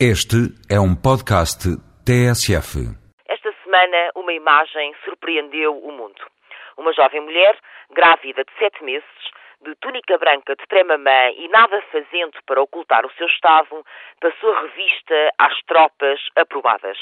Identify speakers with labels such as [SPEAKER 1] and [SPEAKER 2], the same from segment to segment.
[SPEAKER 1] Este é um podcast TSF.
[SPEAKER 2] Esta semana, uma imagem surpreendeu o mundo. Uma jovem mulher, grávida de sete meses, de túnica branca de tremamã e nada fazendo para ocultar o seu estado, passou revista às tropas aprovadas.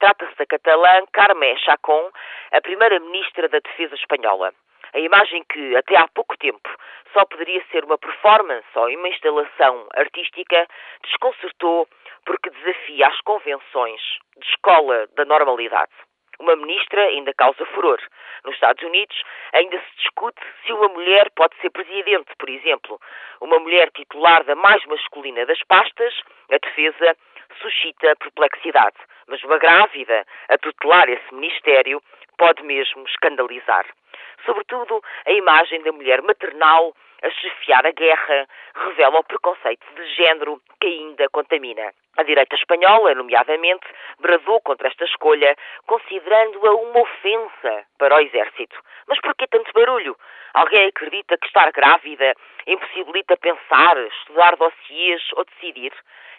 [SPEAKER 2] Trata-se da catalã Carme Chacón, a primeira ministra da Defesa espanhola. A imagem que, até há pouco tempo, só poderia ser uma performance ou uma instalação artística, desconcertou porque desafia as convenções de escola da normalidade. Uma ministra ainda causa furor. Nos Estados Unidos ainda se discute se uma mulher pode ser presidente, por exemplo. Uma mulher titular da mais masculina das pastas, a defesa, suscita perplexidade. Mas uma grávida a tutelar esse ministério pode mesmo escandalizar. Sobretudo, a imagem da mulher maternal a chefiar a guerra revela o preconceito de género que ainda contamina. A direita espanhola, nomeadamente, bradou contra esta escolha, considerando-a uma ofensa para o exército. Mas por que tanto barulho? Alguém acredita que estar grávida impossibilita pensar, estudar dossiês ou decidir?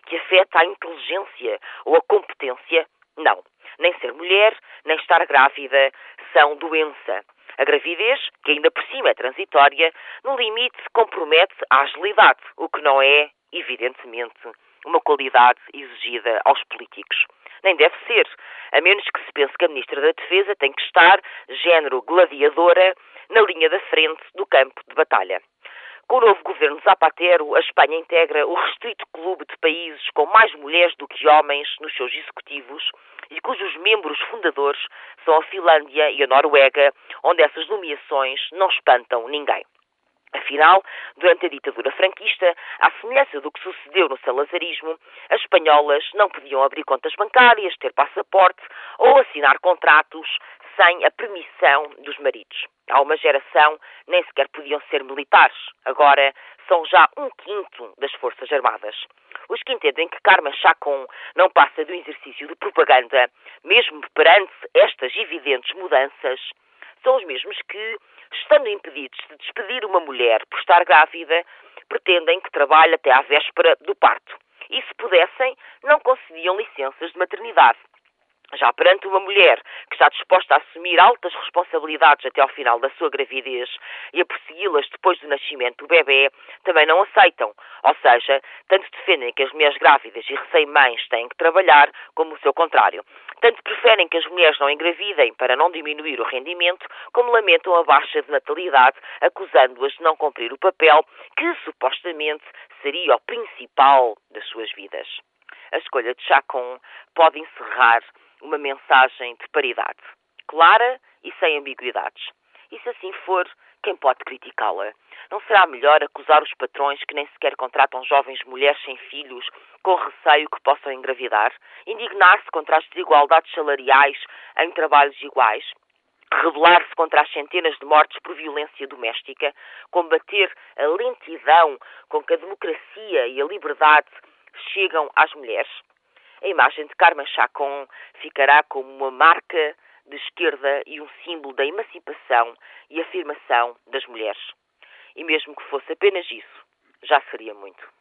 [SPEAKER 2] Que afeta a inteligência ou a competência? Não. Nem ser mulher, nem estar grávida são doença. A gravidez, que ainda por cima é transitória, no limite compromete a agilidade, o que não é, evidentemente, uma qualidade exigida aos políticos. Nem deve ser, a menos que se pense que a Ministra da Defesa tem que estar, género gladiadora, na linha da frente do campo de batalha. Com o novo governo Zapatero, a Espanha integra o restrito clube de países com mais mulheres do que homens nos seus executivos e cujos membros fundadores são a Finlândia e a Noruega, onde essas nomeações não espantam ninguém. Afinal, durante a ditadura franquista, à semelhança do que sucedeu no salazarismo, as espanholas não podiam abrir contas bancárias, ter passaporte ou assinar contratos sem a permissão dos maridos. Há uma geração nem sequer podiam ser militares. Agora são já um quinto das Forças Armadas. Os que entendem que Carmen Chacon não passa do exercício de propaganda, mesmo perante estas evidentes mudanças, são os mesmos que, estando impedidos de despedir uma mulher por estar grávida, pretendem que trabalhe até à véspera do parto. E se pudessem, não concediam licenças de maternidade. Já perante uma mulher que está disposta a assumir altas responsabilidades até ao final da sua gravidez e a persegui-las depois do nascimento do bebê, também não aceitam. Ou seja, tanto defendem que as mulheres grávidas e recém-mães têm que trabalhar, como o seu contrário. Tanto preferem que as mulheres não engravidem para não diminuir o rendimento, como lamentam a baixa de natalidade, acusando-as de não cumprir o papel que supostamente seria o principal das suas vidas. A escolha de Chacon pode encerrar uma mensagem de paridade, clara e sem ambiguidades. E se assim for, quem pode criticá-la? Não será melhor acusar os patrões que nem sequer contratam jovens mulheres sem filhos com receio que possam engravidar? Indignar-se contra as desigualdades salariais em trabalhos iguais? Rebelar-se contra as centenas de mortes por violência doméstica? Combater a lentidão com que a democracia e a liberdade chegam às mulheres? A imagem de Carmen Chacon ficará como uma marca de esquerda e um símbolo da emancipação e afirmação das mulheres. E mesmo que fosse apenas isso, já seria muito.